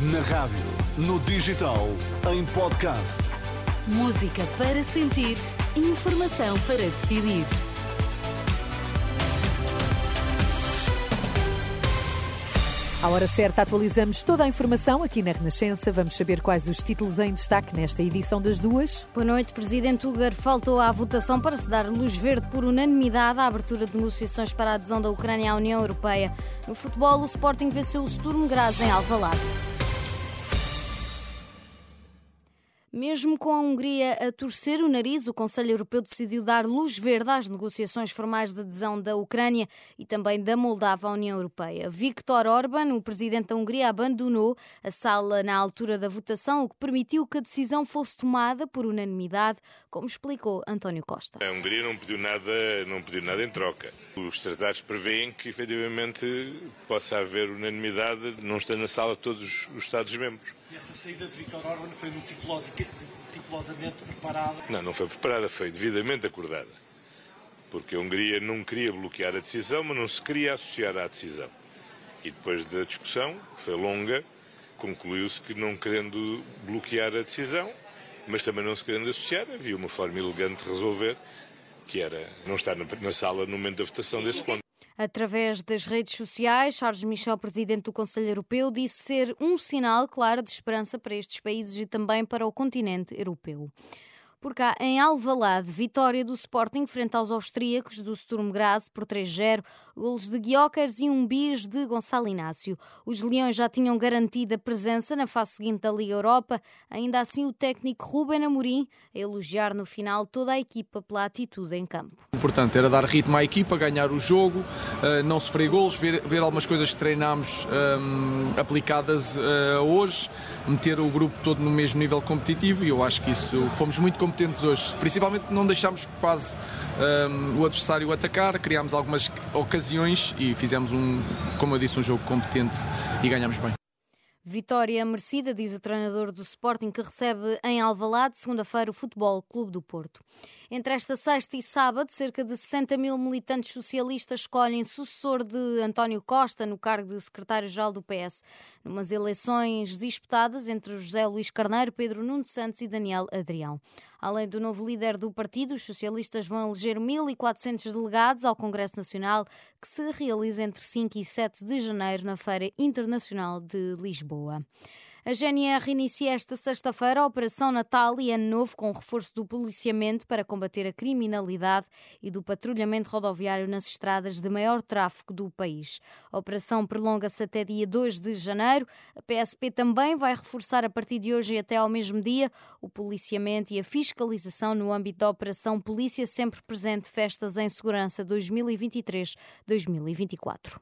Na rádio, no digital, em podcast. Música para sentir, informação para decidir. À hora certa, atualizamos toda a informação aqui na Renascença. Vamos saber quais os títulos em destaque nesta edição das duas. Boa noite. Presidente Ugar faltou à votação para se dar luz verde por unanimidade à abertura de negociações para a adesão da Ucrânia à União Europeia. No futebol, o Sporting venceu o Sturm Graz em Alvalade. Mesmo com a Hungria a torcer o nariz, o Conselho Europeu decidiu dar luz verde às negociações formais de adesão da Ucrânia e também da Moldávia à União Europeia. Viktor Orban, o presidente da Hungria, abandonou a sala na altura da votação, o que permitiu que a decisão fosse tomada por unanimidade, como explicou António Costa. A Hungria não pediu nada, não pediu nada em troca. Os tratados prevêem que efetivamente possa haver unanimidade, não estando na sala todos os Estados-membros. E essa saída de Viktor Orban foi meticulosamente preparada? Não, não foi preparada, foi devidamente acordada. Porque a Hungria não queria bloquear a decisão, mas não se queria associar à decisão. E depois da discussão, que foi longa, concluiu-se que não querendo bloquear a decisão, mas também não se querendo associar, havia uma forma elegante de resolver, que era não estar na sala no momento da votação desse ponto. Através das redes sociais, Charles Michel, presidente do Conselho Europeu, disse ser um sinal claro de esperança para estes países e também para o continente europeu. Por cá, em Alvalade, vitória do Sporting frente aos austríacos do Sturm Graz por 3-0, golos de Guiocas e um bis de Gonçalo Inácio. Os Leões já tinham garantido a presença na fase seguinte da Liga Europa, ainda assim o técnico Ruben Amorim a elogiar no final toda a equipa pela atitude em campo. Importante era dar ritmo à equipa, ganhar o jogo, eh, não sofrer golos, ver, ver algumas coisas que treinámos um, ehm, aplicadas uh, hoje, meter o grupo todo no mesmo nível competitivo e eu acho que isso fomos muito competentes hoje. Principalmente não deixámos quase um, o adversário atacar, criámos algumas ocasiões e fizemos um, como eu disse, um jogo competente e ganhamos bem. Vitória merecida, diz o treinador do Sporting, que recebe em Alvalade, segunda-feira, o Futebol Clube do Porto. Entre esta sexta e sábado, cerca de 60 mil militantes socialistas escolhem sucessor de António Costa no cargo de secretário-geral do PS, numas eleições disputadas entre José Luís Carneiro, Pedro Nuno Santos e Daniel Adrião. Além do novo líder do partido, os socialistas vão eleger 1.400 delegados ao Congresso Nacional, que se realiza entre 5 e 7 de janeiro na Feira Internacional de Lisboa. A GNR inicia esta sexta-feira a Operação Natal e Ano Novo com reforço do policiamento para combater a criminalidade e do patrulhamento rodoviário nas estradas de maior tráfego do país. A operação prolonga-se até dia 2 de janeiro. A PSP também vai reforçar a partir de hoje e até ao mesmo dia o policiamento e a fiscalização no âmbito da Operação Polícia Sempre Presente Festas em Segurança 2023-2024.